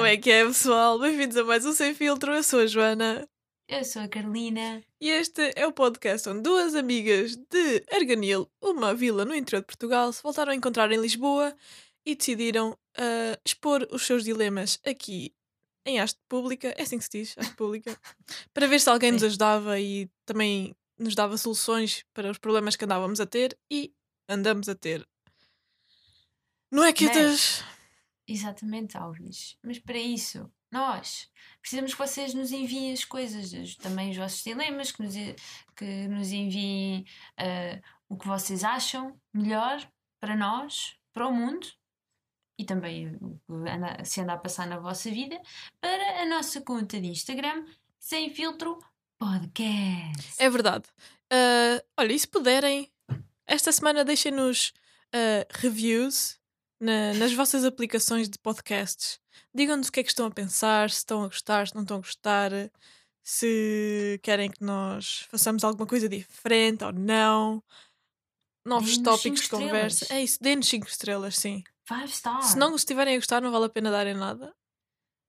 Como é que é, pessoal? Bem-vindos a mais um Sem Filtro. Eu sou a Joana. Eu sou a Carolina. E este é o podcast onde duas amigas de Arganil, uma vila no interior de Portugal, se voltaram a encontrar em Lisboa e decidiram uh, expor os seus dilemas aqui em haste pública, é assim que se diz, haste pública, para ver se alguém nos ajudava e também nos dava soluções para os problemas que andávamos a ter e andamos a ter. Não é, Quietas? Exatamente, Auris. Mas para isso, nós precisamos que vocês nos enviem as coisas, também os vossos dilemas, que nos, que nos enviem uh, o que vocês acham melhor para nós, para o mundo e também anda, se anda a passar na vossa vida, para a nossa conta de Instagram, sem filtro podcast. É verdade. Uh, olha, e se puderem, esta semana deixem-nos uh, reviews na, nas vossas aplicações de podcasts. Digam-nos o que é que estão a pensar, se estão a gostar, se não estão a gostar, se querem que nós façamos alguma coisa diferente ou não. Novos tópicos de conversa. É isso, dê-nos 5 estrelas, sim. Five stars. Se não estiverem a gostar, não vale a pena darem nada.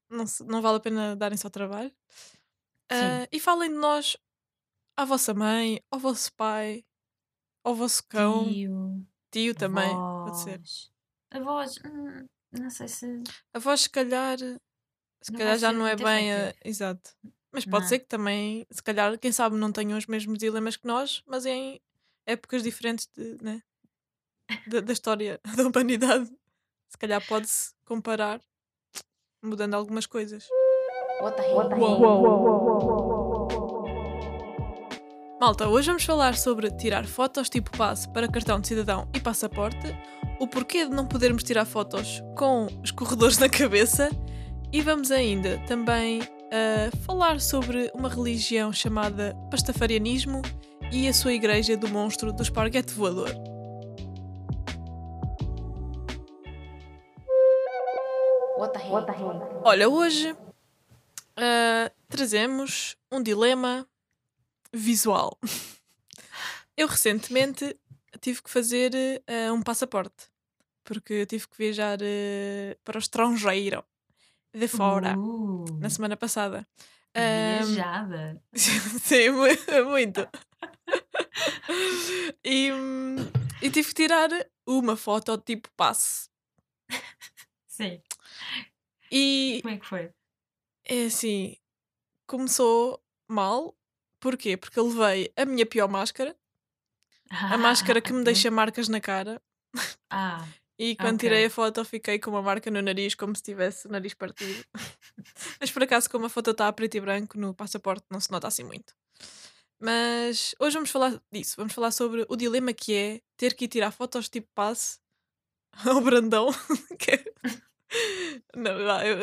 Não, não vale a pena darem só trabalho. Uh, e falem de nós à vossa mãe, ao vosso pai, ao vosso cão. Tio. Tio também, pode ser. A voz, hum, não sei se. A voz, se calhar. Se não calhar já não é bem. A... Exato. Mas pode não. ser que também, se calhar, quem sabe não tenham os mesmos dilemas que nós, mas em épocas diferentes de, né? da, da história da humanidade. Se calhar pode-se comparar mudando algumas coisas. Malta, hoje vamos falar sobre tirar fotos tipo passe para cartão de cidadão e passaporte, o porquê de não podermos tirar fotos com os corredores na cabeça e vamos ainda também uh, falar sobre uma religião chamada pastafarianismo e a sua igreja do monstro do esparguete voador. Olha, hoje uh, trazemos um dilema visual. Eu recentemente tive que fazer uh, um passaporte porque tive que viajar uh, para o estrangeiro de fora na semana passada. Viajada. Um, sim, muito. e, e tive que tirar uma foto tipo passe. Sim. E como é que foi? É assim, começou mal. Porquê? Porque eu levei a minha pior máscara, ah, a máscara que me deixa marcas na cara. Ah. E quando okay. tirei a foto fiquei com uma marca no nariz, como se tivesse o nariz partido. Mas por acaso, como a foto está a preto e branco, no passaporte não se nota assim muito. Mas hoje vamos falar disso. Vamos falar sobre o dilema que é ter que ir tirar fotos tipo passe ao Brandão. é não, eu.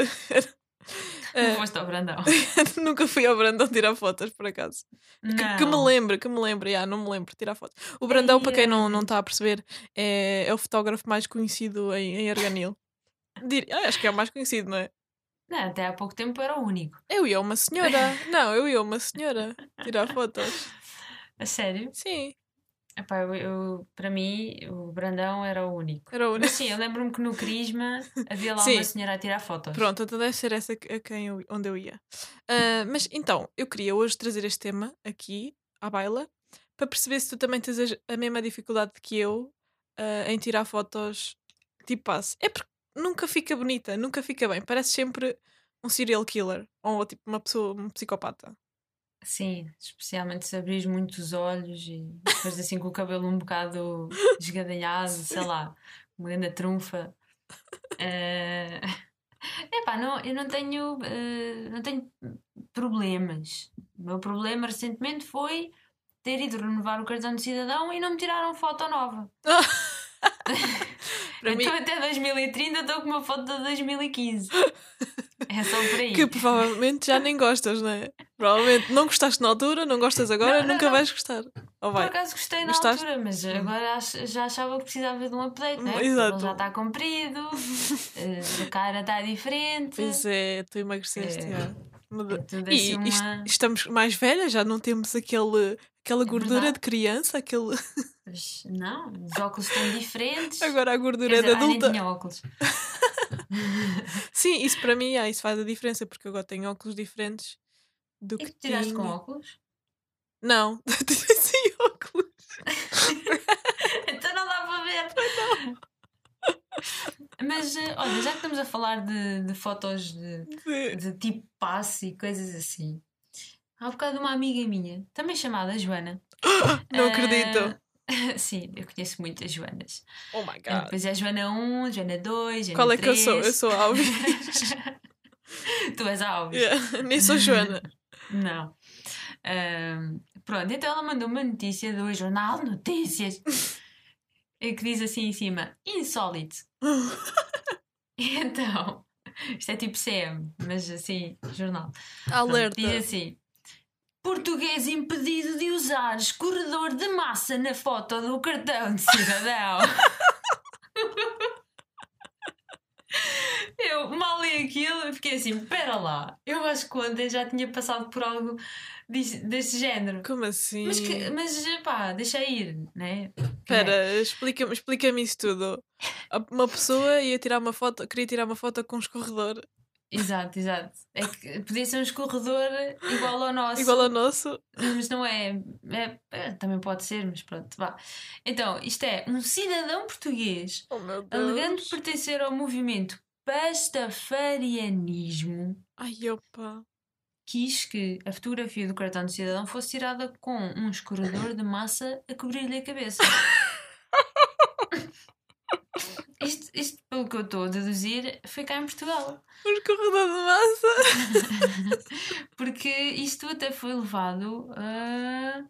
Não foste ao Brandão. Nunca fui ao Brandão tirar fotos, por acaso. Que, que, me lembro, que me lembro, yeah, não me lembro de tirar fotos. O Brandão, para quem não, não está a perceber, é, é o fotógrafo mais conhecido em, em Arganil. Ah, acho que é o mais conhecido, não é? Não, até há pouco tempo era o único. Eu ia uma senhora. não, eu ia uma senhora tirar fotos. A sério? Sim. Epá, eu, eu, para mim, o Brandão era o único. Era o único. Mas sim, eu lembro-me que no Crisma havia lá sim. uma senhora a tirar fotos. Pronto, então deve ser essa a quem eu, onde eu ia. Uh, mas então, eu queria hoje trazer este tema aqui, à baila, para perceber se tu também tens a mesma dificuldade que eu uh, em tirar fotos tipo passe. É porque nunca fica bonita, nunca fica bem. Parece sempre um serial killer ou tipo uma pessoa, um psicopata. Sim, especialmente se abris muito os olhos e depois assim com o cabelo um bocado desgadanhado, sei lá, uma grande trunfa. Uh... Epá, não, eu não tenho, uh, não tenho problemas. O meu problema recentemente foi ter ido renovar o cartão de cidadão e não me tiraram foto nova. então mim... até 2030 estou com uma foto de 2015. É só por aí. Que provavelmente já nem gostas, não é? Provavelmente não gostaste na altura, não gostas agora, não, não, nunca não. vais gostar. Ou vai? Por acaso gostei na Gostaste? altura, mas agora já achava que precisava de um update, não é? Exato. Já está comprido, eh, a cara está diferente. Pois é, tu emagreceste. É. É e, assim uma... estamos mais velhas, já não temos aquele, aquela é gordura de criança, aquele. Não, os óculos estão diferentes. Agora a gordura é de adulta. Nem tinha óculos. Sim, isso para mim, ah, isso faz a diferença, porque eu agora tenho óculos diferentes do E que que tiraste com tinha. óculos? Não, sem óculos. então não dá para ver. Mas eh, olha, já que estamos a falar de, de fotos de, De- de tipo passe e coisas assim. Há um bocado uma amiga minha, também chamada Joana. Não acredito. Sim, eu conheço muitas Joanas. Oh my Ah, god. Depois é a Joana 1, Joana 2, Joana Qual é que eu sou? 3. Eu sou Alves. tu és Alves. Yeah, Nem sou Joana. Não. Ahm, pronto, então ela mandou uma notícia do Jornal Notícias que diz assim em cima: insólito. Então, isto é tipo CM, mas assim, jornal. Pronto, Alerta. diz assim: Português impedido de usar escorredor de massa na foto do cartão de cidadão. Eu mal li aquilo e fiquei assim: pera lá, eu acho que ontem já tinha passado por algo deste género. Como assim? Mas, que, mas pá, deixa ir, né? Espera, explica-me explica isso tudo. Uma pessoa ia tirar uma foto, queria tirar uma foto com um escorredor Exato, exato. É que podia ser um escorredor igual ao nosso. igual ao nosso. Mas não é, é- é, Também pode ser, mas pronto, vá. Então, isto é um cidadão português Oh alegando pertencer ao movimento pastafarianismo Ai, opa. quis que a fotografia do cartão de cidadão fosse tirada com um escorredor de massa a cobrir-lhe a cabeça. isto, isto, pelo que eu estou a deduzir, foi cá em Portugal. Um escorredor de massa. Porque isto até foi levado a.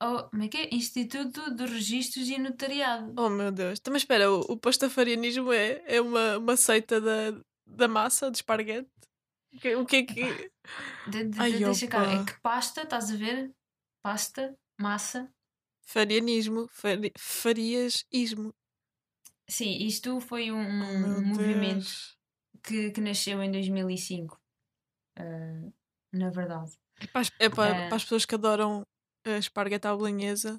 ao- como é que é? Instituto de Registros e Notariado. Oh meu Deus. Então, mas espera, o, o pastafarianismo é, é uma, uma seita da, da massa, de esparguete? O que, o que é que. De, de, Ai, de- deixa cá, opa. é que pasta, estás a ver? Pasta, massa. Farianismo. Fari, fariasismo. Sim, isto foi um, Oh, um meu movimento que, que nasceu em 2005. ah, na verdade. É para, as- é para, É. para as pessoas que adoram a esparguete à bolonhesa.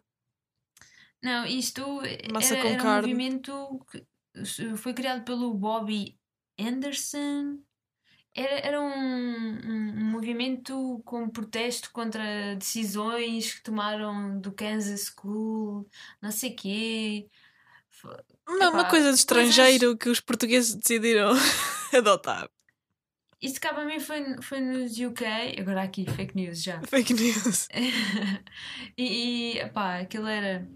Não, isto Massa era, era um movimento que foi criado pelo Bobby Anderson. Era, era um, um- um movimento com protesto contra decisões que tomaram do Kansas School, não sei quê. Uma, uma coisa de coisas- estrangeiro que os portugueses decidiram adotar. Isto cá para mim foi, foi nos UK, agora aqui, fake news já. Fake news. e, e pá, aquilo era.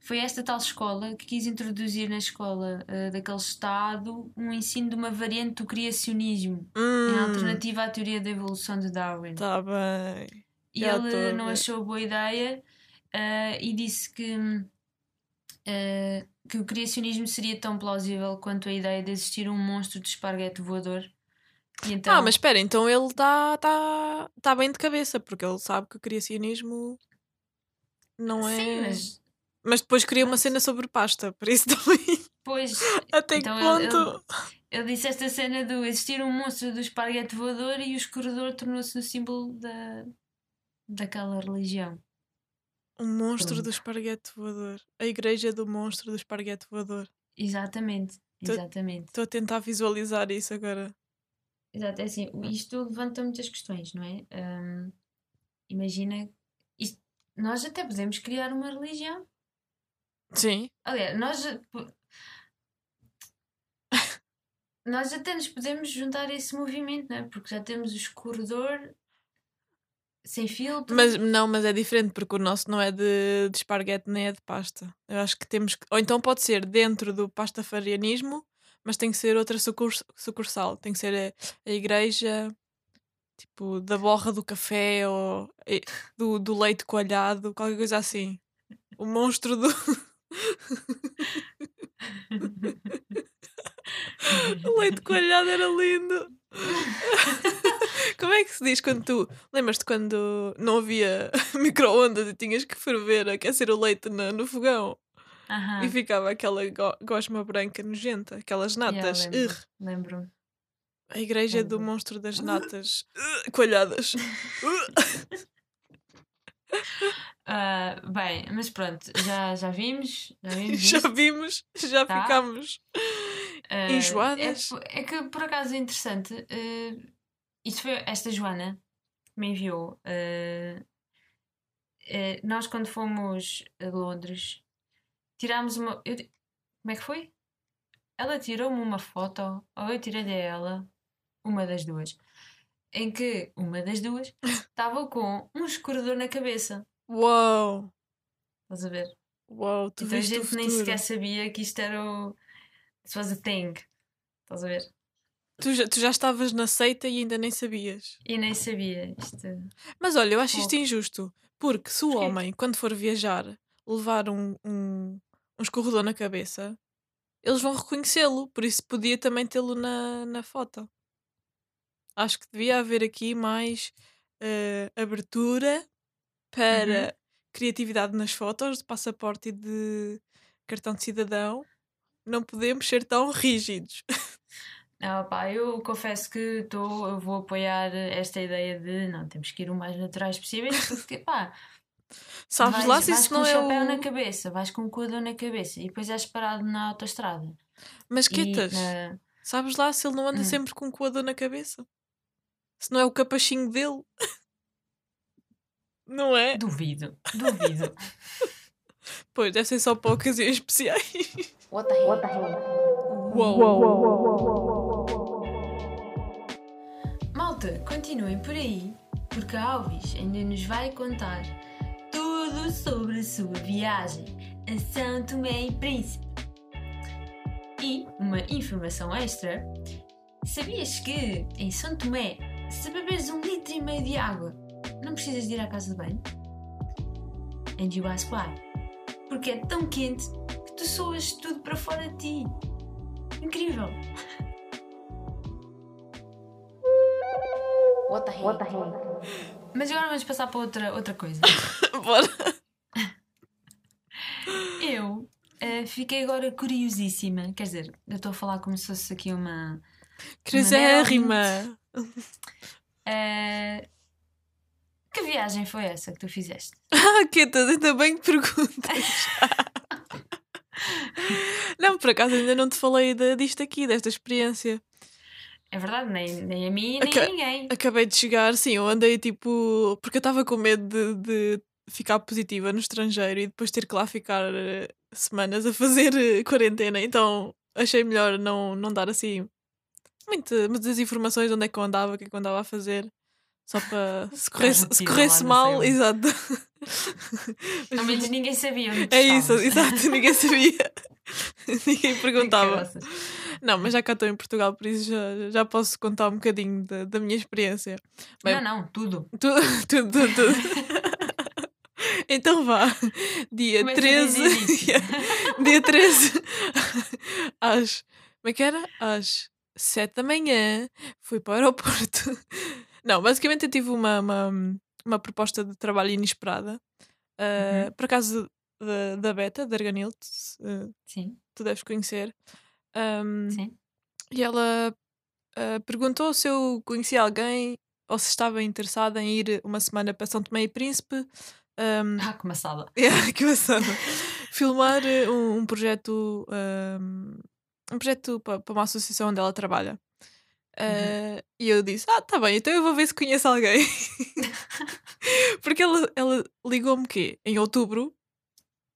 Foi esta tal escola que quis introduzir na escola ah, daquele Estado um ensino de uma variante do criacionismo, em Hum, alternativa à teoria da evolução de Darwin. tá bem. e já ele não achou boa ideia ah, e disse que, ah, que o criacionismo seria tão plausível quanto a ideia de existir um monstro de esparguete voador. Então, Ah, mas espera, então ele está tá, tá bem de cabeça, porque ele sabe que o criacionismo não é. Sim, mas Mas depois queria uma cena sobre pasta, por isso também. depois Até Então que ele- ponto? Ele disse esta cena do existir um monstro do esparguete voador e o escorredor tornou-se o símbolo da, daquela religião. Um monstro do Pronto. esparguete voador. A igreja do monstro do esparguete voador. Exatamente, exatamente. Estou a tentar visualizar isso agora. Exato, é assim, isto levanta muitas questões, não é? Hum, imagina, isto- nós até podemos criar uma religião. Sim. Aliás, nós, nós até nos podemos juntar a esse movimento, não é? Porque já temos o escorredor sem filtro. Mas não, mas é diferente porque o nosso não é de, de esparguete nem é de pasta. Eu acho que temos que. Ou então pode ser dentro do pastafarianismo, mas tem que ser outra sucurs- sucursal. Tem que ser a, a igreja tipo da borra do café ou do, do leite coalhado, qualquer coisa assim. O monstro do. o leite coalhado era lindo. Como é que se diz quando tu. Lembras-te quando não havia micro-ondas e tinhas que ferver, aquecer o leite na- no fogão Aham. e ficava aquela go- gosma branca nojenta, aquelas natas. Yeah, lembro, Ugh. lembro. A igreja do Lembro. monstro das natas coalhadas. Ah, bem, mas pronto, já, já vimos, já vimos já vimos, já Tá. ficámos Ah, Enjoadas? É, é que por acaso é interessante. ah, isto foi esta Joana que me enviou. ah, ah, nós, quando fomos a Londres, tirámos uma. eu como é que foi? Ela tirou-me uma foto, ou eu tirei a ela, uma das duas, em que uma das duas estava com um escorredor na cabeça. Uau! Estás a ver? Uau, tu então a gente nem sequer sabia que isto era o. This was a thing. Estás a ver? Tu já, tu já estavas na seita e ainda nem sabias. E nem sabia isto. Mas olha, eu acho isto injusto. Porque se o Porquê? homem, quando for viajar, levar um, um, um escorredor na cabeça, eles vão reconhecê-lo. Por isso podia também tê-lo na, na foto. Acho que devia haver aqui mais eh, abertura para criatividade nas fotos de passaporte e de cartão de cidadão. Não podemos ser tão rígidos. Não, pá, eu confesso que tô, eu vou apoiar esta ideia de não, temos que ir o mais naturais possíveis, porque pá, Sabes vais, lá se vais isso com não um é chapéu o... na cabeça, vais com um coador na cabeça e depois és parado na autoestrada. Mas quietas, na- sabes lá se ele não anda Hum. sempre com um coador na cabeça? Se não é o capachinho dele. não é? Duvido, duvido. Pois, deve ser só para ocasiões especiais. What the hell? Uou! Malta, continuem por aí, porque a Alves ainda nos vai contar tudo sobre a sua viagem a São Tomé e Príncipe. E uma informação extra: sabias que em São Tomé, se beberes um litro e meio de água, não precisas de ir à casa de banho? And you ask why? Porque é tão quente que tu soas tudo para fora de ti. Incrível! What the? What the hell? Mas agora vamos passar para outra, outra coisa. Bora! Eu eh, fiquei agora curiosíssima. Quer dizer, eu estou a falar como se fosse aqui uma. Crisérrima! eh, que viagem foi essa que tu fizeste? Ah, Quetas, ainda bem que perguntas. não, por acaso ainda não te falei de, disto aqui, desta experiência. É verdade, nem, nem a mim, nem Aca- a ninguém. Acabei de chegar, sim, eu andei tipo. Porque eu estava com medo de, de ficar positiva no estrangeiro e depois ter que lá ficar eh, semanas a fazer eh, quarentena, então achei melhor não, não dar assim muita- muitas informações de onde é que eu andava, o que é que eu andava a fazer. Só para se corresse, se mal, exato. Ao menos ninguém sabia onde É isso, exato, ninguém sabia. ninguém perguntava. Não, mas já cá estou em Portugal, por isso já, já posso contar um bocadinho da, da minha experiência. Bem, Não, não, tudo. Tudo, tudo, tudo. tudo. então vá, dia Começa 13. desde o início. dia 13, às. Como é que era? Às 7 da manhã, fui para o aeroporto. Não, basicamente eu tive uma, uma, uma proposta de trabalho inesperada. Uh, Uhum. Por acaso da, da Beta, da Arganilt, uh, Sim, tu deves conhecer. Um, sim. e ela ah, perguntou se eu conhecia alguém ou se estava interessada em ir uma semana para São Tomé e Príncipe. Um, Ah, que maçada. yeah, que passada. Filmar eh, um, um projeto um, um projeto para, para uma associação onde ela trabalha. Ah, E eu disse: Ah, tá bem, então eu vou ver se conheço alguém. Porque ela, ela ligou-me quê? Em outubro.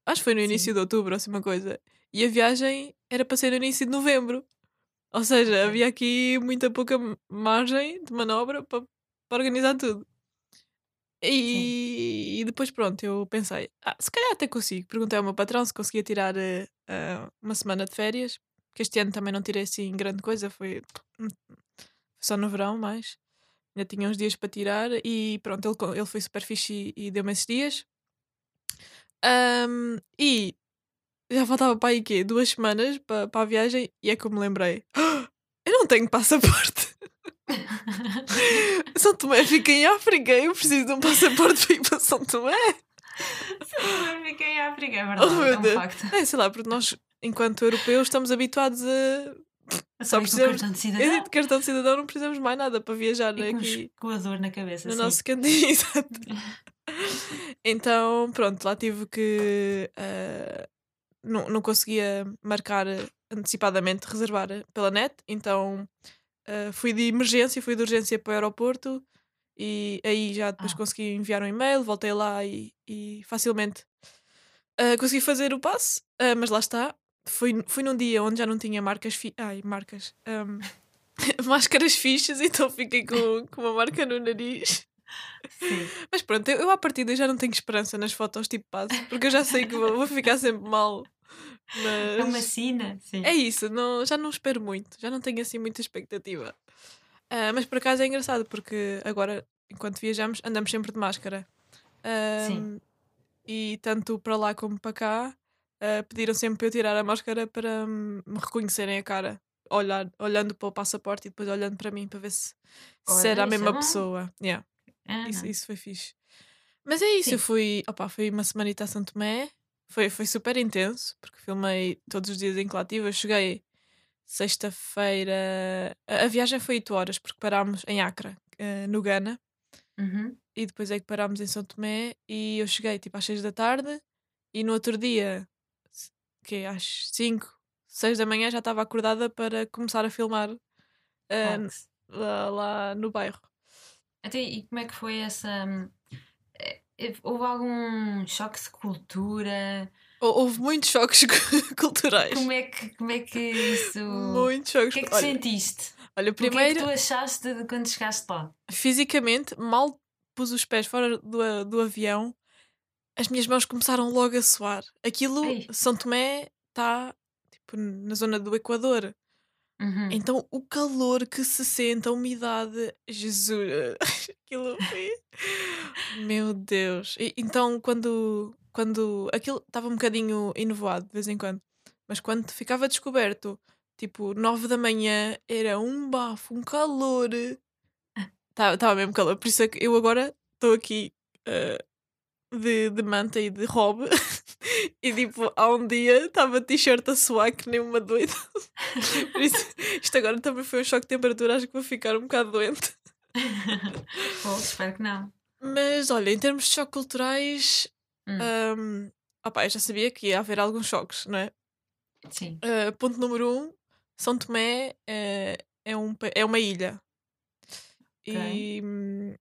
Acho que foi no início Sim. de outubro, assim uma coisa. E a viagem era para ser no início de novembro. Ou seja, havia aqui muita pouca margem de manobra para, para organizar tudo. E, e depois, pronto, eu pensei, ah, se calhar até consigo. Perguntei ao meu patrão se conseguia tirar ah, uma semana de férias, que este ano também não tirei assim grande coisa, foi, foi só no verão, mas ainda tinha uns dias para tirar. E pronto, ele, ele foi super fixe e, e deu-me esses dias. Ahm, e já faltava para aí quê? Duas semanas para, para a viagem, e é que eu me lembrei: "Ah, eu não tenho passaporte. São Tomé fica em África, eu preciso de um passaporte para ir para São Tomé. Eu fiquei em África, é Oh, verdade, meu é um facto. É, sei lá, porque nós, enquanto europeus, estamos habituados a. Só precisamos- cartão de cidadão de cartão de cidadão, não precisamos mais nada para viajar e com um aqui escoador na cabeça. no sim. nosso cantinho. Exato. Então, pronto, lá tive que. ah, não, não conseguia marcar antecipadamente reservar pela net, então uh, fui de emergência, fui de urgência para o aeroporto e aí já depois Ah. consegui enviar um e-mail, voltei lá e, e facilmente uh, consegui fazer o passe, uh, mas lá está. Fui, fui num dia onde já não tinha marcas fi ai, marcas um, máscaras fixas, então fiquei com, com uma marca no nariz. Sim. Mas pronto, eu, eu à partida já não tenho esperança nas fotos tipo passe, porque eu já sei que vou, vou ficar sempre mal. É uma Mas sina, sim. é isso, não, já não espero muito, já não tenho assim muita expectativa. Ah, mas por acaso é engraçado, porque agora, enquanto viajamos, andamos sempre de máscara. Sim. Ahm, E tanto para lá como para cá, ah, pediram sempre para eu tirar a máscara para hum, me reconhecerem a cara. Olhar, olhando para o passaporte e depois olhando para mim para ver se, se Olha, era a é mesma pessoa. Yeah. Aham. Isso, isso foi fixe. Mas é isso, eu Sim. fui, opa, fui uma semanita a Santo Tomé, foi, foi super intenso, porque filmei todos os dias em. Eu cheguei sexta-feira, a, viagem foi 8 horas, porque parámos em Acre, eh, no Ghana, Uhum. e depois é que parámos em São Tomé, e eu cheguei tipo às 6 da tarde, e no outro dia, que às 5, 6 da manhã, já estava acordada para começar a filmar Fox. lá, lá no bairro. Até, e como é que foi essa. eh, Houve algum choque de cultura? Hou- Houve muitos choques culturais. Como é que, como é que isso. Muitos O jogos. que é que olha, sentiste? olha, O que é que primeiro, tu achaste de quando chegaste lá? fisicamente, mal pus os pés fora do, do avião, as minhas mãos começaram logo a suar. Aquilo, Ei. São Tomé está tipo, na zona do Equador. Uhum. Então o calor que se sente, a umidade, Jesus, aquilo foi. Meu Deus. E, então quando, quando aquilo estava um bocadinho enovoado de vez em quando, mas quando ficava descoberto, tipo nove da manhã, era um bafo, um calor. Estava mesmo calor, por isso é que eu agora estou aqui eh, de, de manta e de robe. e tipo, há um dia estava de t-shirt a suar que nem uma doida. Por isso, isto agora também foi um choque de temperatura, acho que vou ficar um bocado doente. Bom, espero que não. Mas olha, em termos de choques culturais, Hum. hum, opá, eu já sabia que ia haver alguns choques, não é? Sim. Uh, ponto número um: São Tomé é, é, um, é uma ilha. E hum,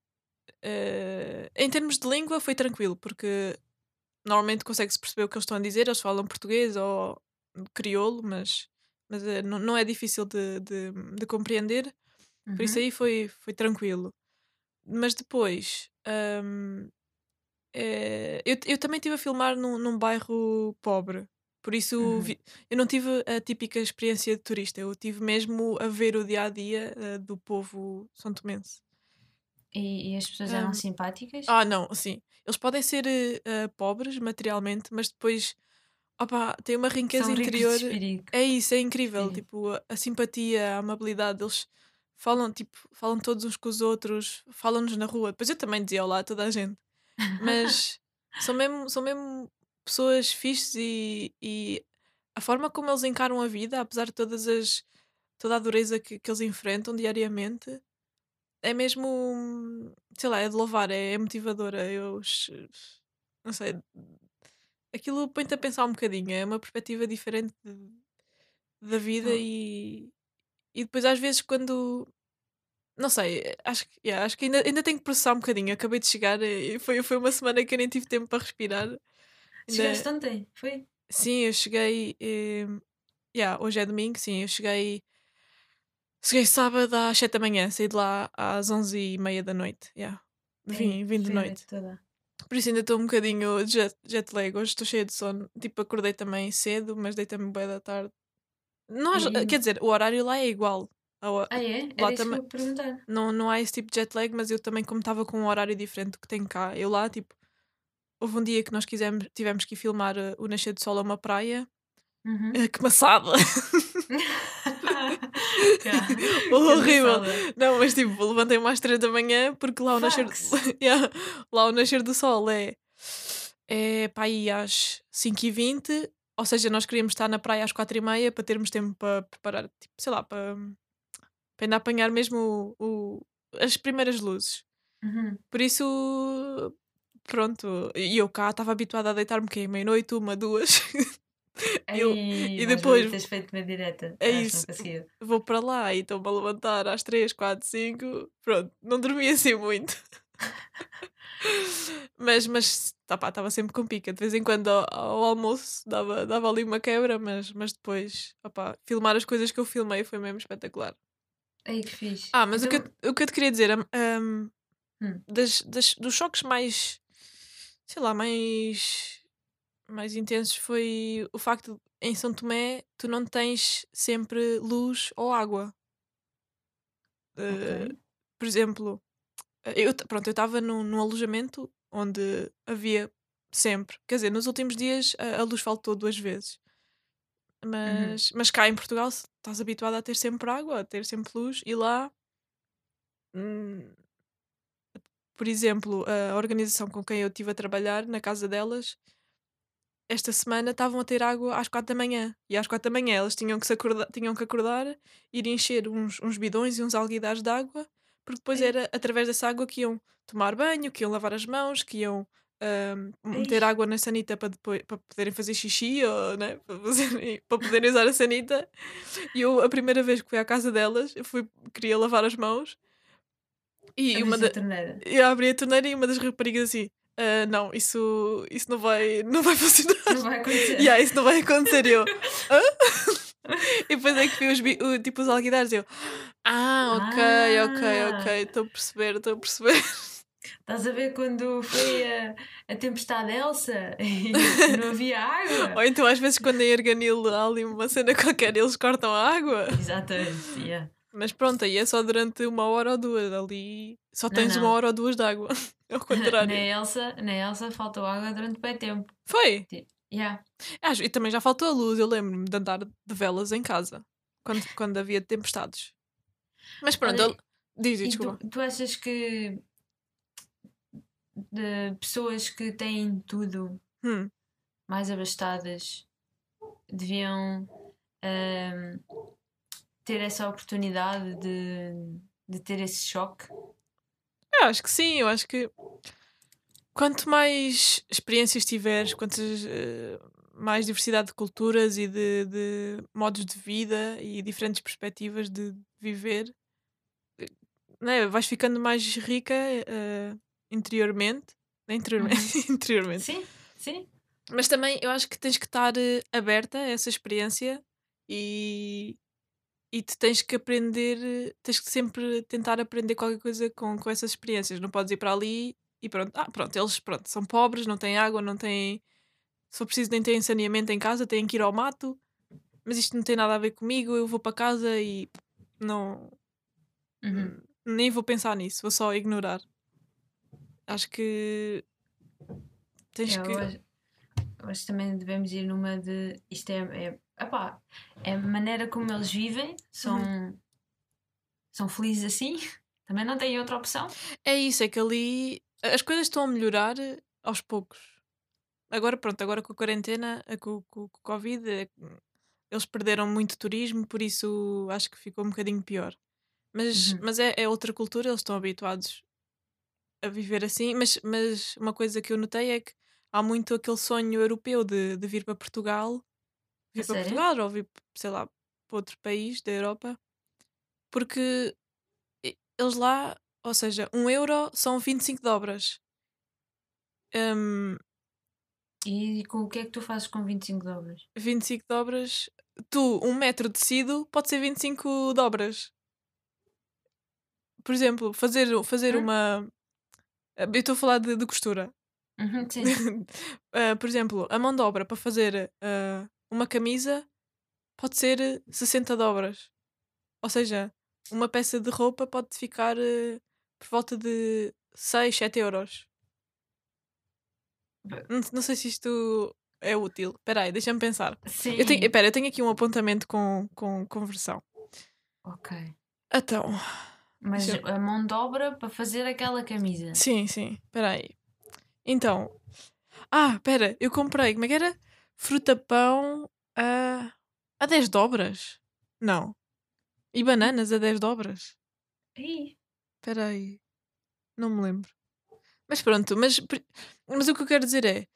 uh, em termos de língua foi tranquilo, porque normalmente consegue-se perceber o que eles estão a dizer, eles falam português ou crioulo, mas, mas uh, não, não é difícil de, de, de compreender. Por isso Uhum. aí foi, foi tranquilo. Mas depois, hum, eh, eu, eu também estive a filmar num, num bairro pobre. Por isso Uhum. vi- eu não tive a típica experiência de turista. Eu tive mesmo a ver o dia a dia eh, do povo são tomense. E, e as pessoas eram Hum. simpáticas? Ah, não, sim. Eles podem ser eh, pobres materialmente, mas depois opá, têm uma riqueza São interior. É isso, é incrível. Sim. Tipo, a, a simpatia, a amabilidade, eles falam, tipo, falam todos uns com os outros, falam-nos na rua. Depois eu também dizia olá a toda a gente. Mas são mesmo, são mesmo pessoas fixes e, e a forma como eles encaram a vida, apesar de todas as toda a dureza que, que eles enfrentam diariamente, é mesmo, sei lá, é de louvar, é, é motivadora. Eu ch- não sei, aquilo põe-te a pensar um bocadinho, é uma perspectiva diferente de- da vida Oh. e, e depois às vezes quando não sei, acho, que- yeah, acho que ainda, ainda tenho que processar um bocadinho. Acabei de chegar e foi, foi uma semana que eu nem tive tempo para respirar. Ainda- Chegaste ontem? Foi? Sim, eu cheguei. eh, yeah, hoje é domingo, sim, eu cheguei. Cheguei sábado às 7 da manhã, saí de lá às 11 e meia da noite. Yeah. Vim, vim de noite. toda. Por isso ainda estou um bocadinho de jet, jet lag. Hoje estou cheia de sono. Tipo, acordei também cedo, mas deitei-me bem da tarde. Nós, quer dizer, o horário lá é igual. Ah, é? Lá Era isso também- que eu perguntar. Não, não há esse tipo de jet lag, mas eu também, como estava com um horário diferente do que tenho cá, eu lá, tipo, houve um dia que nós quisemos, tivemos que ir filmar eh, o nascer do sol a uma praia. Uhum. Eh, que maçada! Yeah. Horrível! Não, mas tipo, levantei-me às 3 da manhã porque lá o nascer. Yeah, lá o nascer do sol é, é para aí às 5h20, ou seja, nós queríamos estar na praia às 4h30 para termos tempo para preparar, tipo, sei lá, para, para ainda apanhar mesmo o, o- as primeiras luzes. Uhum. Por isso, pronto. E eu cá estava habituada a deitar-me que meia-noite, uma, duas. Eu- e depois- teres feito uma direta. É isso. Vou para lá e estou-me a levantar às 3, 4, 5. Pronto, não dormi assim muito. mas mas tá, estava sempre com pica. De vez em quando ao, ao almoço dava, dava ali uma quebra, mas, mas depois opá, filmar as coisas que eu filmei foi mesmo espetacular. Ai, que fixe. Ah, mas o, que Então- eu, o que eu te queria dizer hum, hum, das, das- dos choques mais sei lá, mais mais intensos foi o facto de em São Tomé tu não tens sempre luz ou água. Eh, Ok. por exemplo, eu, t- pronto, eu estava num, num alojamento onde havia sempre, quer dizer, nos últimos dias a, a luz faltou duas vezes. Mas, mas cá em Portugal estás habituado a ter sempre água, a ter sempre luz, e lá, hum, por exemplo, a organização com quem eu estive a trabalhar, na casa delas, esta semana estavam a ter água às quatro da manhã. E às quatro da manhã elas tinham que, se acordar, tinham que acordar, ir encher uns, uns bidões e uns alguidares de água, porque depois Ei. era através dessa água que iam tomar banho, que iam lavar as mãos, que iam ahm, meter Ei. água na sanita para, depois, para poderem fazer xixi ou né, para, fazerem- para poderem usar a sanita. E eu, a primeira vez que fui à casa delas, eu fui, queria lavar as mãos e uma, da, torneira. eu abri a torneira e uma das raparigas assim. "Ah, não, isso, isso não, vai, não vai funcionar. Não vai acontecer. Yeah, isso não vai acontecer. E eu, "Hã?" E depois é que vi os, o, tipo, os alguidares eu, ah, ok, ok, Ah. ok, estou a perceber, estou a perceber. Estás a ver quando foi a, a tempestade Elsa e não havia água? Ou então às vezes quando em Arganil há ali uma cena qualquer eles cortam a água. Exatamente, yeah. Mas pronto, aí é só durante uma hora ou duas. Ali só Não, tens não. uma hora ou duas de água. Ao contrário. Na Elsa, na Elsa faltou água durante bem tempo. Foi. Yeah. Ah, e também já faltou a luz. Eu lembro-me de andar de velas em casa quando, quando havia tempestades. Mas pronto, Olha, eu- diz, diz, E tu, desculpa. tu achas que de pessoas que têm tudo Hum. mais abastadas deviam ahm, ter essa oportunidade de, de ter esse choque? Eu acho que sim, eu acho que quanto mais experiências tiveres, quantas eh, mais diversidade de culturas e de, de modos de vida e diferentes perspectivas de viver, eh, né, vais ficando mais rica eh, interiormente. né, Interiormente, interiormente. Sim, sim. Mas também eu acho que tens que estar eh, aberta a essa experiência e, e tu tens que aprender, tens que sempre tentar aprender qualquer coisa com, com essas experiências. Não podes ir para ali e pronto. Ah, pronto, eles pronto, são pobres, não têm água, não têm. Se for preciso, nem têm saneamento em casa, têm que ir ao mato. Mas isto não tem nada a ver comigo, eu vou para casa e não. Uhum. Nem vou pensar nisso, vou só ignorar. Acho que. Tens Eu que. acho, eu acho que também devemos ir numa de. Isto é. é epá, é a maneira como eles vivem, são, Uhum. são felizes assim, também não têm outra opção. É isso, é que ali as coisas estão a melhorar eh, aos poucos. Agora, pronto, agora com a quarentena, eh, com, com- com o Covid, eh, eles perderam muito turismo, por isso acho que ficou um bocadinho pior. Mas, Uhum. mas é, é outra cultura, eles estão habituados a viver assim. Mas, mas uma coisa que eu notei é que há muito aquele sonho europeu de, de vir para Portugal, vir para sério? Portugal ou vir, sei lá, para outro país da Europa, porque eles lá, ou seja, um euro são 25 dobras. Hum, E com o que é que tu fazes com 25 dobras? 25 dobras. Tu, um metro de tecido pode ser 25 dobras. Por exemplo, fazer, fazer uma. Eu estou a falar de, de costura. Uhum, sim. Ah, por exemplo, a mão de obra para fazer ah, uma camisa pode ser 60 dobras. Ou seja, uma peça de roupa pode ficar eh, por volta de 6, 7 euros. Não, não sei se isto é útil. Espera aí, deixa-me pensar. Sim. Eu tenho, espera, eu tenho aqui um apontamento com, com conversão. Ok. Então, Mas Deixa a mão de obra para fazer aquela camisa. sim, sim, espera aí. Então, ah, espera, eu comprei, como é que era? Fruta-pão a, a 10 dobras? Não. E bananas a 10 dobras? Ih, Espera aí. Não me lembro. Mas pronto, mas, mas o que eu quero dizer é.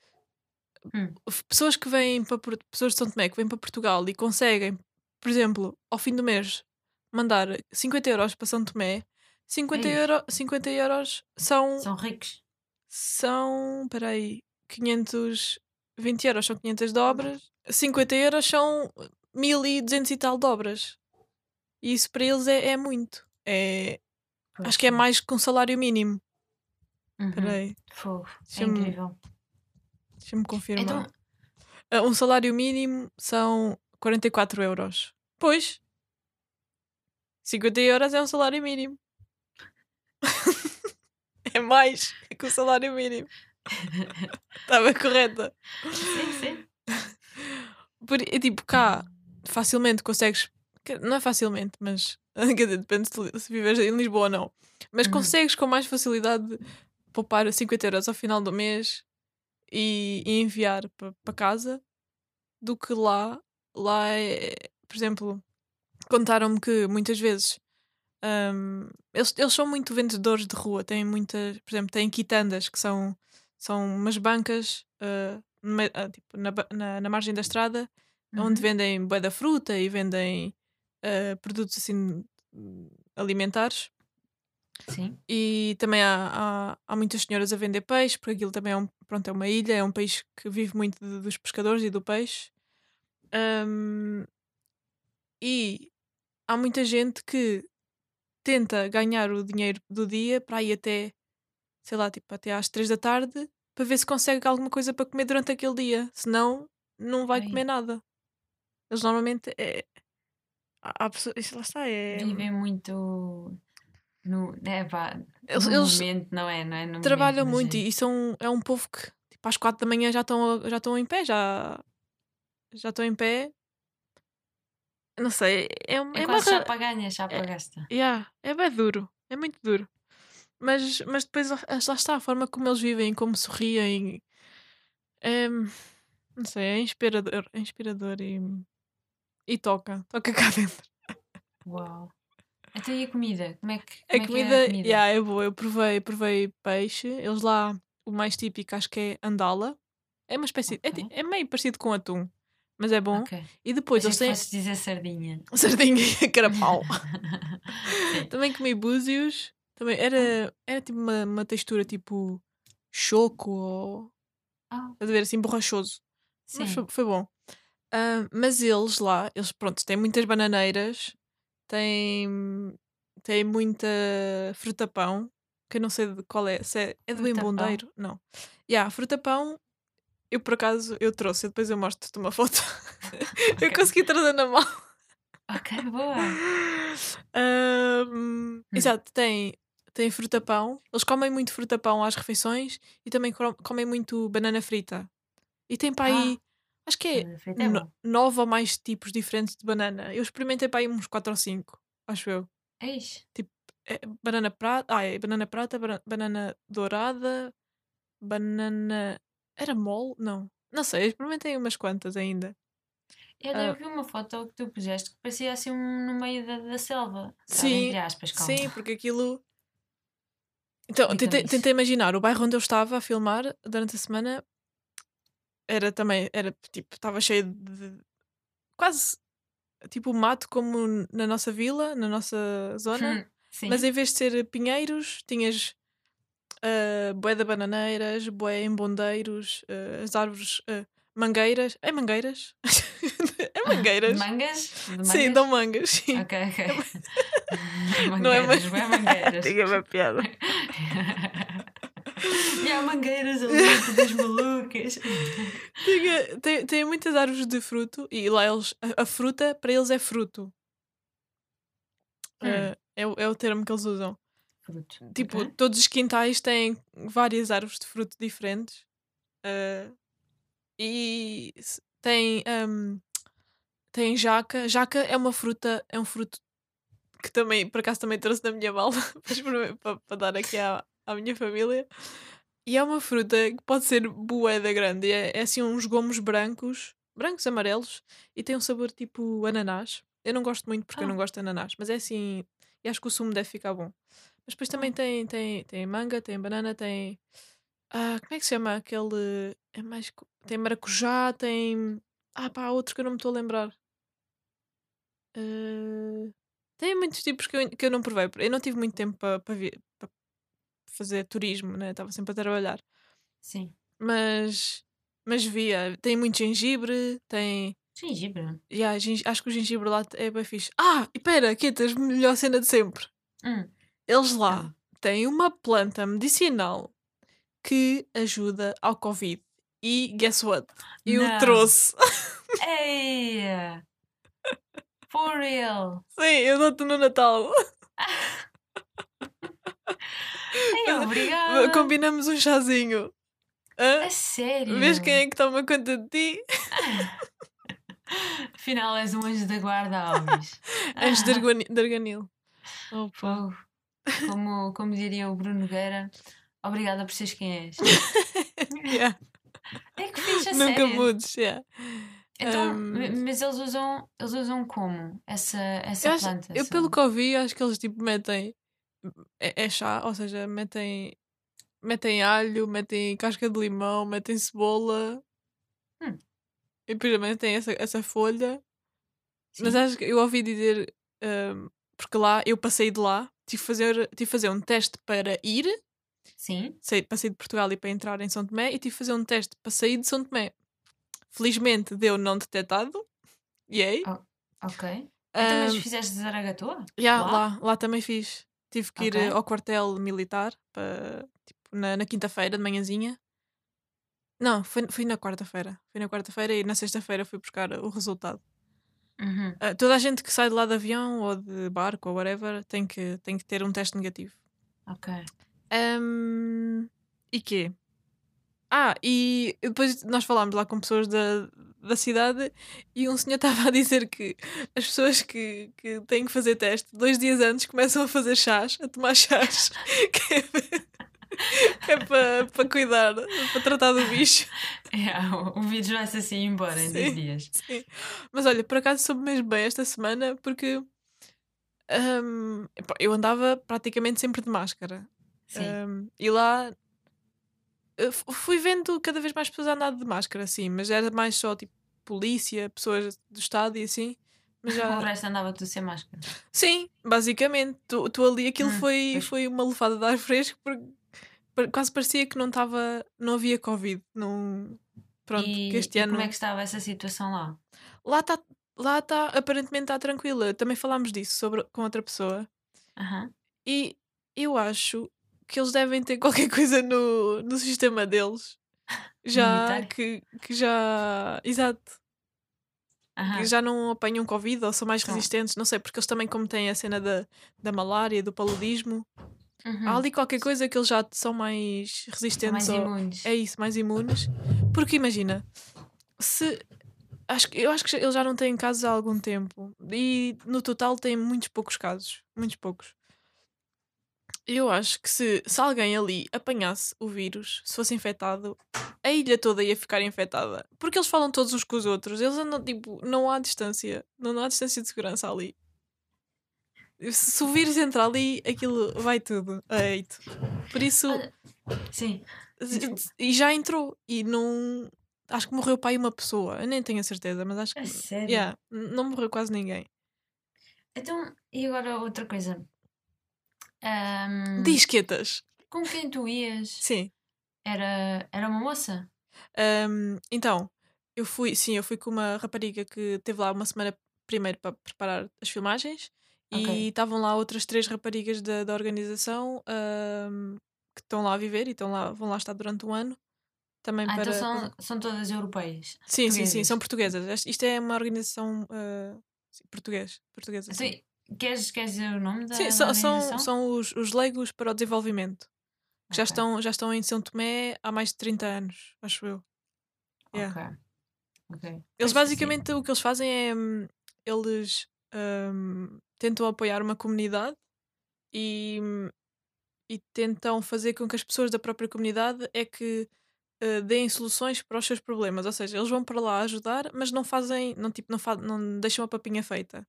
Hum. pessoas que vêm para pessoas de São Tomé que vêm para Portugal e conseguem, por exemplo, ao fim do mês, mandar 50 euros para São Tomé, 50, Ei. euro, 50 euros são. São ricos. São. Peraí. 520 euros são 500 dobras. 50 euros são 1200 e tal dobras. E isso para eles é, é muito. É, acho que é mais que um salário mínimo. Uhum. Peraí. Fogo. É incrível. deixa-me confirmar. Então, Ah, Um salário mínimo são 44 euros. Pois. 50 euros é um salário mínimo. é mais que o salário mínimo. Estava correta. sim, sim. Por, é tipo, cá facilmente consegues. Não é facilmente, mas depende se, se vives em Lisboa ou não. Mas Uhum. consegues com mais facilidade poupar 50 euros ao final do mês e, e enviar para casa do que lá. Lá é, por exemplo, contaram-me que muitas vezes hum, eles, eles são muito vendedores de rua, têm muitas, por exemplo, têm quitandas que são, são umas bancas ah, tipo, na, na, na margem da estrada onde Uhum. vendem bué da fruta e vendem ah, produtos assim alimentares. Sim. E também há, há, há muitas senhoras a vender peixe, porque aquilo também é, um, pronto, é uma ilha, é um país que vive muito de- dos pescadores e do peixe. Ahm, e há muita gente que tenta ganhar o dinheiro do dia para ir até, sei lá, tipo, até às três da tarde para ver se consegue alguma coisa para comer durante aquele dia. Senão, não vai Ai. comer nada. Eles normalmente é. Há, há pessoas. Isso lá está, é. Vivem muito no, é, pá, Eles, no eles momento, não é? Não é? No trabalham momento, muito é- e são, é um povo que tipo, às quatro da manhã já estão já estão em pé, já já estão em pé. Não sei, é, um- É, é uma quase ra- chapa ganha, chapa é- gasta. Yeah, é bem duro, é muito duro. Mas, mas depois lá lá está a forma como eles vivem, como sorriem. É, não sei, é inspirador, é inspirador e, e toca, toca cá dentro. Uau. Então e a comida? Como é que, A como é, que comida, é a comida? yeah, é boa. Eu provei, provei peixe. Eles lá, o mais típico acho que é andala. É uma espécie, é, ti- Ok. é meio parecido com atum, mas é bom. Ok. E depois eles que têm fosses dizer sardinha. sardinha e carapau. Também comi búzios. Também era, era tipo uma, uma textura tipo choco ou Ah, a ver assim borrachoso. sim. Mas foi, foi bom. Ah, mas eles lá, eles pronto, têm muitas bananeiras, têm, têm muita fruta-pão, que eu não sei de qual é, se é, é do embondeiro, não. Yeah, fruta-pão, eu por acaso eu trouxe, depois eu mostro-te uma foto. eu Ok. consegui trazer na mão. Ok, boa. Ahm, Exato, tem, tem fruta-pão. Eles comem muito fruta-pão às refeições e também comem muito banana frita. E tem para aí, acho que é é nove ou mais tipos diferentes de banana. Eu experimentei para aí uns quatro ou cinco, acho eu. Eis. É banana prata, ah, é banana prata, bana- banana dourada, banana. Era mole? Não. Não sei, experimentei umas quantas ainda. Eu Ah. vi uma foto que tu puseste que parecia assim no meio da, da selva. Sabe? Sim, Entre aspas, calma. Sim, porque aquilo. Então, tentei, tentei imaginar o bairro onde eu estava a filmar durante a semana era também, era tipo, estava cheio de quase tipo mato como na nossa vila, na nossa zona, Hum, Sim. mas em vez de ser pinheiros, tinhas uh, bué de bananeiras, bué embondeiros, uh, as árvores, uh, mangueiras. É mangueiras? é mangueiras? Mangas? Mangas? Sim, dão mangas, sim. Ok, ok. Não é mangueiras, man- bué mangueiras. Tinha uma piada. e há mangueiras ali, todas malucas. Tinha- tem, tem muitas árvores de fruto e lá eles, a, a fruta para eles é fruto. Hum. Eh, é, é o termo que eles usam. Frutos. Tipo, ok? todos os quintais têm várias árvores de fruto diferentes. eh, e tem, ahm, tem jaca. Jaca é uma fruta, é um fruto que também, por acaso, também trouxe da minha mala para, para, dar aqui à, à minha família. E é uma fruta que pode ser bué da grande. É, é assim uns gomos brancos, brancos amarelos, e tem um sabor tipo ananás. Eu não gosto muito porque eu Ah. não gosto de ananás, mas é assim. E acho que o sumo deve ficar bom. Mas depois também tem, tem, tem manga, tem banana, tem. Ah, como é que se chama aquele. É mais. Tem maracujá, tem. Ah, pá, há outro que eu não me estou a lembrar. Ah, tem muitos tipos que eu, que eu não provei. Eu não tive muito tempo para para fazer turismo, né? Estava sempre a trabalhar. Sim. Mas. Mas via. Tem muito gengibre, tem. Gengibre. Yeah, gen- acho que o gengibre lá é bem fixe. Ah, e pera, Quetas, melhor cena de sempre. Hum. Eles lá Hum. têm uma planta medicinal que ajuda ao Covid. E guess what? Eu Não. trouxe. Ei! For real! Sim, eu dou-te no Natal. Ei, obrigada! Combinamos um chazinho. A sério? Vês quem é que toma conta de ti? Afinal, és um anjo da guarda, Alves. Antes de de Arganil. Opa. Fogo. Como, como diria o Bruno Nogueira, obrigada por seres quem és. Yeah, É que fixe, a Nunca sério. mudes. yeah. Então, Um, ma- mas eles usam, eles usam como essa, essa Eu, acho- planta? eu essa- pelo que ouvi, acho que eles tipo metem. É, é chá, ou seja, metem. Metem alho, metem casca de limão, metem cebola. Hum. E depois metem essa, essa folha. Mas Sim. acho que eu ouvi dizer. hum, porque lá, eu passei de lá, tive que fazer, tive fazer um teste para ir, Sim. saí, passei de Portugal e para entrar em São Tomé, e tive que fazer um teste para sair de São Tomé. Felizmente deu não detectado. Yay. Ok. Então, mas fizeste Zaragatua? Yeah, Lá? lá? lá, também fiz. Tive que ir Ok. eh, ao quartel militar para, tipo, na, na quinta-feira de manhãzinha. Não, foi, foi na quarta-feira. Foi na quarta-feira e na sexta-feira fui buscar o resultado. Uhum. Ah, toda a gente que sai de lá de avião ou de barco ou whatever tem que, tem que ter um teste negativo. Ok. Ahm, e quê? Ah, e depois nós falámos lá com pessoas da, da cidade e um senhor estava a dizer que as pessoas que, que têm que fazer teste dois dias antes começam a fazer chás, a tomar chás, que é, é para, para cuidar, para tratar do bicho. Yeah, o, o vídeo vai-se assim embora em dois Sim. dias. Sim. Mas olha, por acaso soube mesmo bem esta semana porque epá, eu andava praticamente sempre de máscara. Sim. Um, e lá fui vendo cada vez mais pessoas a andar de máscara, assim, mas era mais só tipo polícia, pessoas do Estado e assim. Mas O já. resto andava tudo sem máscara. Sim, basicamente, tu, tu ali aquilo Hum, foi, pois. foi uma lefada de ar fresco porque quase parecia que não estava. não havia Covid. Não, pronto, e, este e ano. como é que estava essa situação lá? Lá está, lá tá, aparentemente está tranquila. Também falámos disso sobre, com outra pessoa. Aham. E eu acho que eles devem ter qualquer coisa no, no sistema deles. Já que, que já. Exato. Aham. Que já não apanham Covid ou são mais resistentes. Não sei, porque eles também, como têm a cena da, da malária, do paludismo, Uhum. há ali qualquer coisa que eles já são mais São resistentes. mais ao- imunes. É isso, mais imunes. Porque imagina, se. Acho, eu acho que eles já não têm casos há algum tempo. E no total têm muitos poucos casos. Muitos poucos. Eu acho que se, se alguém ali apanhasse o vírus, se fosse infectado, a ilha toda ia ficar infectada. Porque eles falam todos uns com os outros. Eles andam tipo, não há distância. Não há distância de segurança ali. Se o vírus entrar ali, aquilo vai tudo. a eito. Por isso. Olha, Sim. E já entrou. E não. Acho que morreu aí uma pessoa. Eu nem tenho a certeza, mas acho que. A sério? Yeah, não morreu quase ninguém. Então, e agora outra coisa. Ahm, Disquetas. Com quem tu ias? Sim. Era, era uma moça? Ahm, então, eu fui. Sim, eu fui com uma rapariga que teve lá uma semana primeiro para preparar as filmagens. Ok. E estavam lá outras três raparigas da, da organização ahm, que estão lá a viver e estão lá, vão lá estar durante um ano. Também Ah, para. então são, são todas europeias. Sim, sim, sim, são portuguesas. Isto é uma organização sim, português, portuguesa. sim. Então, queres, queres dizer o nome da, Sim, são, organização? são, são os, os leigos para o desenvolvimento. Que já, Ok. estão, já estão em São Tomé há mais de 30 anos, acho eu. yeah. Ok. Ok. Eles basicamente o que eles fazem é hum, eles hum, tentam apoiar uma comunidade e, e tentam fazer com que as pessoas da própria comunidade é que uh, deem soluções para os seus problemas. Ou seja, eles vão para lá ajudar, mas não fazem, não, tipo, não, fa não deixam a papinha feita.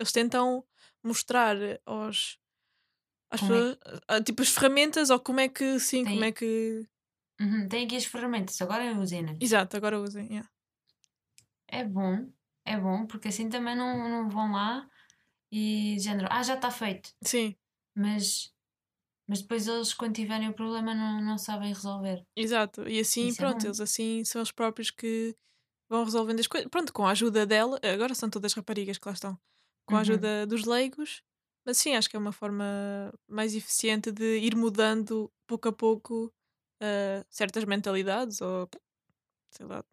Eles tentam mostrar aos às Como é pessoas ah, tipo as ferramentas ou como é que sim, Tem- como é que Uhum, tem aqui as ferramentas, agora usem-nas. Exato, agora usem. yeah. É bom, é bom, porque assim também não, não vão lá e género, ah, já está feito. Sim, Mas, mas depois eles, quando tiverem o problema, não, não sabem resolver. exato. E assim, Isso é pronto, bom. eles assim são os próprios que vão resolvendo as coisas. Pronto, com a ajuda dela, agora são todas raparigas que lá estão, com a Uhum. ajuda dos leigos. Mas sim, acho que é uma forma mais eficiente de ir mudando pouco a pouco ah, certas mentalidades ou sei lá,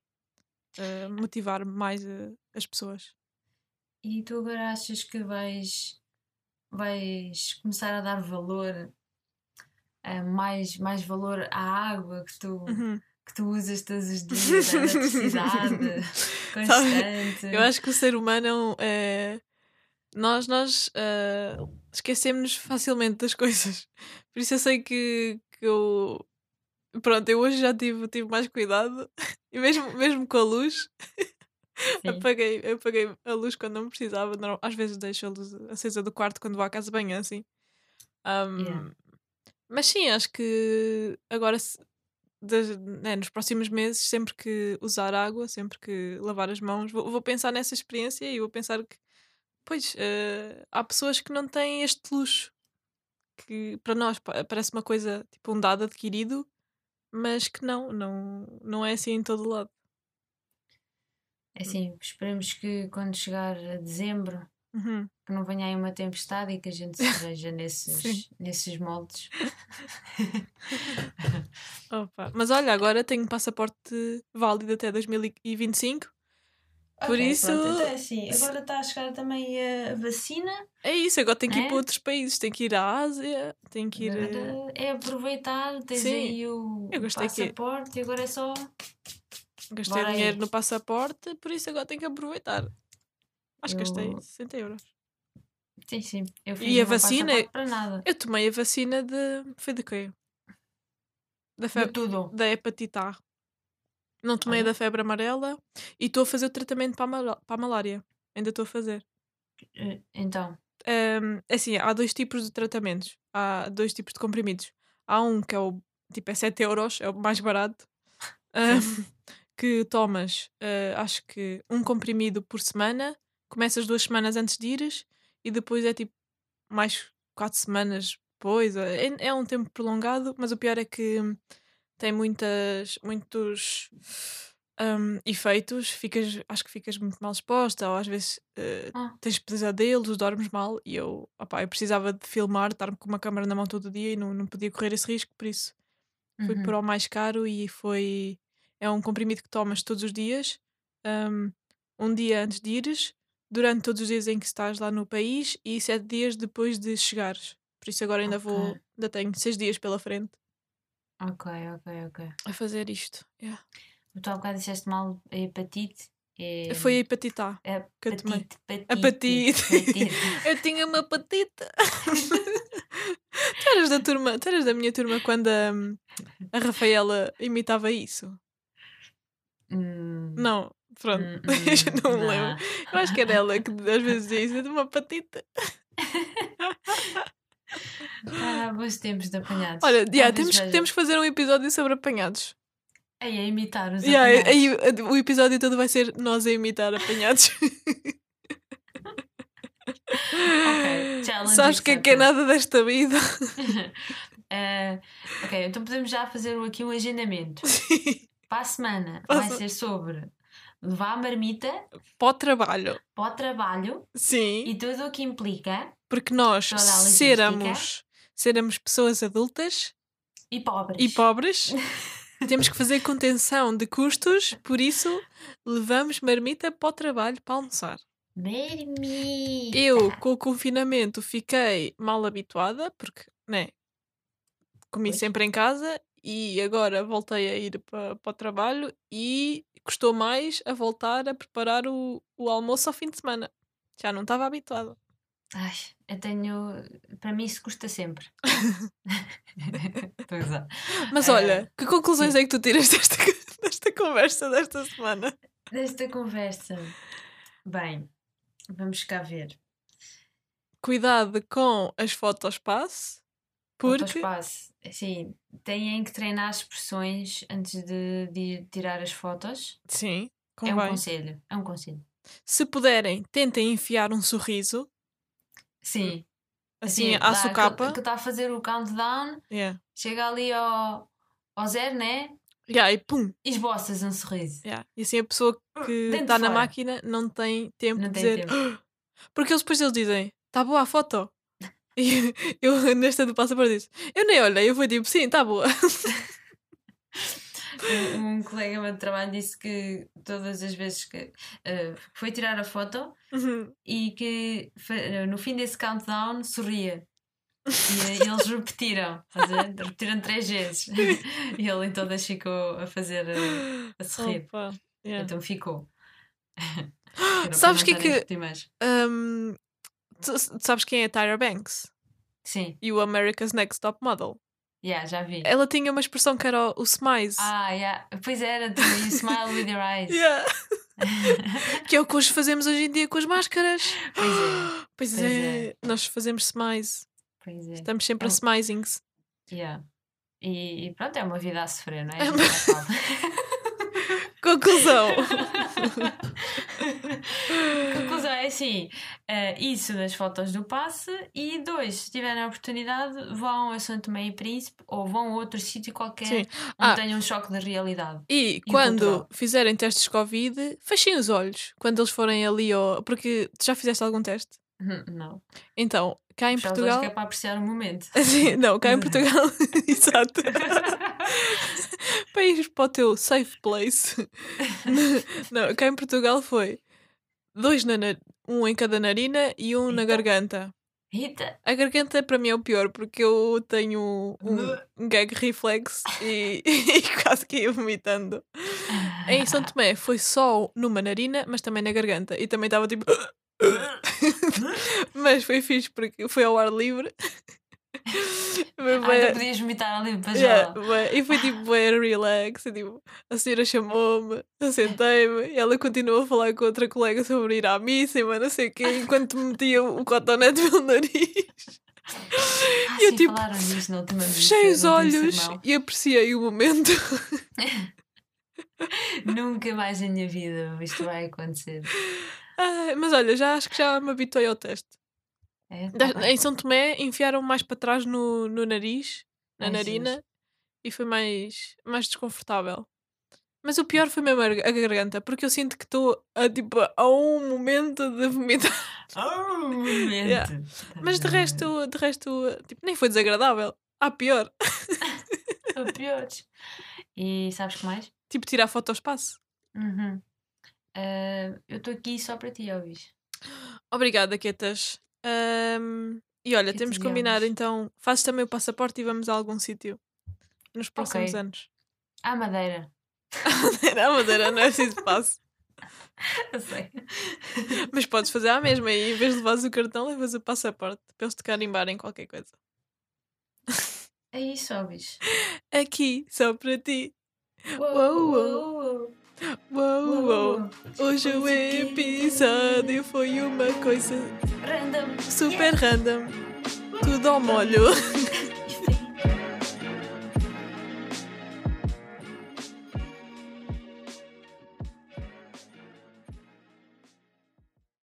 ah, motivar mais ah, as pessoas. E tu agora achas que vais, vais começar a dar valor, a mais, mais valor à água que tu, Uhum. que tu usas todos os dias, à eletricidade constante. Eu acho que o ser humano é. Nós, nós ah, esquecemos facilmente das coisas. Por isso eu sei que, que eu. Pronto, eu hoje já tive, tive mais cuidado. E mesmo, mesmo com a luz. apaguei, apaguei a luz quando não precisava. Não, às vezes deixo a luz acesa do quarto quando vou à casa de banho, assim. Ahm, Yeah. Mas sim, acho que agora, das- né, nos próximos meses, sempre que usar água, sempre que lavar as mãos, vou, vou pensar nessa experiência e vou pensar que, pois, eh, há pessoas que não têm este luxo, que para nós pa- parece uma coisa, tipo um dado adquirido, mas que não, não, não é assim em todo lado. É assim, esperemos que quando chegar a dezembro Uhum. que não venha aí uma tempestade e que a gente se veja nesses, nesses moldes. Opa. Mas olha, agora tenho passaporte válido até 2025. Por Ok, isso- pronto, então é assim, agora está a chegar também a vacina. É isso, agora tenho que ir É? para outros países, tenho que ir à Ásia, tenho que ir. eh, Agora é aproveitar, tens Sim, aí o eu gostei que- passaporte e agora é só. Gastei aí. dinheiro no passaporte, por isso agora tenho que aproveitar. Acho que gastei Eu- 60 euros. Sim, sim. Eu fiz E a o meu vacina? passaporte para nada. Eu tomei a vacina de. Foi de quê? Da, De febre, tudo. da hepatite A. Não tomei a Olha. da febre amarela e estou a fazer o tratamento para a, mala- para a malária. Ainda estou a fazer. Eh, Então, Ahm, assim, há dois tipos de tratamentos. Há dois tipos de comprimidos. Há um que é o tipo é 7 euros, é o mais barato. ahm, que tomas, ah, acho que um comprimido por semana, começas duas semanas antes de ires e depois é tipo mais quatro semanas depois. É, é um tempo prolongado, mas o pior é que tem muitas, muitos ahm, efeitos. Ficas, acho que ficas muito mal exposta, ou às vezes ah, Ah. tens pesadelos, dormes mal. E eu, opá, eu precisava de filmar, estar com uma câmera na mão todo o dia e não, não podia correr esse risco, por isso fui uhum. por ao mais caro e foi. É um comprimido que tomas todos os dias, um, um dia antes de ires, durante todos os dias em que estás lá no país e sete dias depois de chegares. Por isso agora ainda vou. Ok. Ainda tenho seis dias pela frente Ok, ok, ok. a fazer isto. Yeah. Tu há bocado disseste mal a hepatite. É... Foi a hepatite A. a que eu tomei. Hepatite. hepatite. Eu tinha uma hepatite. tu eras da turma, tu eras da minha turma quando a, a Rafaela imitava isso? Hum, Não, pronto. hum, Eu já não me hum, lembro. Eu acho que era ela que às vezes dizia isso, eu tenho uma hepatite. Ah, bons tempos de apanhados. Olha, yeah, Talvez temos, temos que fazer um episódio sobre apanhados. Aí a imitar os Yeah, apanhados. aí o- o episódio todo vai ser nós a imitar apanhados. Ok, challenge Sabes que é que é nada desta vida? Eh, ok, então podemos já fazer aqui um agendamento. Para a semana vai se- ser sobre levar a marmita Para o trabalho. para o trabalho Sim, e tudo o que implica porque nós seramos, seramos pessoas adultas e pobres. e pobres. Temos que fazer contenção de custos, por isso levamos marmita para o trabalho para almoçar. Marmita. Eu, com o confinamento, fiquei mal habituada, porque, né, comi Pois. sempre em casa e agora voltei a ir para, para o trabalho e custou mais a voltar a preparar o, o almoço ao fim de semana. Já não estava habituada. Ai, eu tenho. Para mim isso custa sempre. A usar. Mas olha, que conclusões é que tu tiras desta, desta conversa desta semana? Desta conversa. Bem, vamos cá ver. Cuidado com as fotos passe. Porque. Assim, têm que treinar expressões antes de, de tirar as fotos. Sim, É um convém. conselho. É um conselho. Se puderem, tentem enfiar um sorriso, Sim. assim, à dá socapa. aquele Que está a fazer o countdown, Yeah. chega ali ao, ao zero, né? Yeah, e pum! Esboças um sorriso. Yeah. E assim a pessoa que Dentro está na máquina não tem tempo Não de tem dizer. tempo. Porque eles depois eles dizem: Está boa a foto? E eu, nesta do passaporte, disse: Eu nem olhei, eu fui tipo: Sim, está boa. Um, um colega meu de trabalho disse que todas as vezes que eh, foi tirar a foto Uhum. e que fa- no fim desse countdown sorria. E, eh, eles repetiram, a repetiram três vezes. E ele em todas ficou a fazer eh, a sorrir. Opa, yeah. Então ficou. Sabes para que não que- estarem tu, tu sabes quem é a Tyra Banks? Sim, E o America's Next Top Model? yeah, já vi. Ela tinha uma expressão que era o, smize. Ah, yeah. pois era, you smile with your eyes. Yeah. que é o que hoje fazemos hoje em dia com as máscaras. Pois é, Pois, Pois é. é. nós fazemos smize. pois é. Estamos sempre a É um- smizings. Yeah. E, e pronto, é uma vida a sofrer, não é? É A uma- sabe. Conclusão. Conclusão é assim: eh, isso das fotos do passe, e dois, se tiverem a oportunidade, vão a São Tomé e Príncipe ou vão a outro sítio qualquer Sim. onde Ah. tenham um choque de realidade. E o quando cultural? fizerem testes Covid, fechem os olhos. Quando eles forem ali ao. Porque tu já fizeste algum teste? Não. Então, cá em Portugal. que é para apreciar o momento. Não, cá em Portugal. Exato. para ir para o teu safe place. não, cá em Portugal foi dois na, na- um em cada narina e um na Eita. garganta. Rita, A garganta para mim é o pior porque eu tenho um, um gag reflex e, e quase que ia vomitando. Em São Tomé foi só numa narina, mas também na garganta. E também estava tipo. mas foi fixe porque foi ao ar livre. Mas Ah, bué- então podias vomitar ali para já. Yeah, bué. E foi tipo bué relax. e, tipo, a senhora chamou-me, sentei-me e ela continuou a falar com outra colega sobre ir à missa e mas não sei o quê, enquanto metia o cotonete no nariz. Ah, E eu, sim, tipo, disso Fechei os olhos e apreciei o momento. Nunca mais na minha vida isto vai acontecer. Ai, mas olha, já acho que já me habituei ao teste. É, tá Da- em São Tomé enfiaram mais para trás no, no nariz, na Ai, narina, e foi mais, mais desconfortável. Mas o pior foi mesmo a gar- a garganta, porque eu sinto que estou a, tipo, a um momento de vomitar. Oh, momento. Yeah. Mas de resto, de resto, tipo, nem foi desagradável. Há pior. São piores. E sabes que mais? Tipo, tirar foto ao espaço. Uhum. Ah, eu estou aqui só para ti, Elvis. Obrigada, Quetas. Ahm, e olha, Que temos te que combinar então. Fazes também o passaporte e vamos a algum sítio nos próximos Ok. anos. À Madeira. Madeira, a Madeira, não é preciso passo. Eu sei. Mas podes fazer a mesma e em vez de levares o cartão, levas o passaporte para eles te carimbarem qualquer coisa. É isso, Elvis. Aqui, só para ti. Uou, uou. Uou, Uou, uou. uou. Hoje o episódio foi uma coisa Random. super random. Tudo ao molho.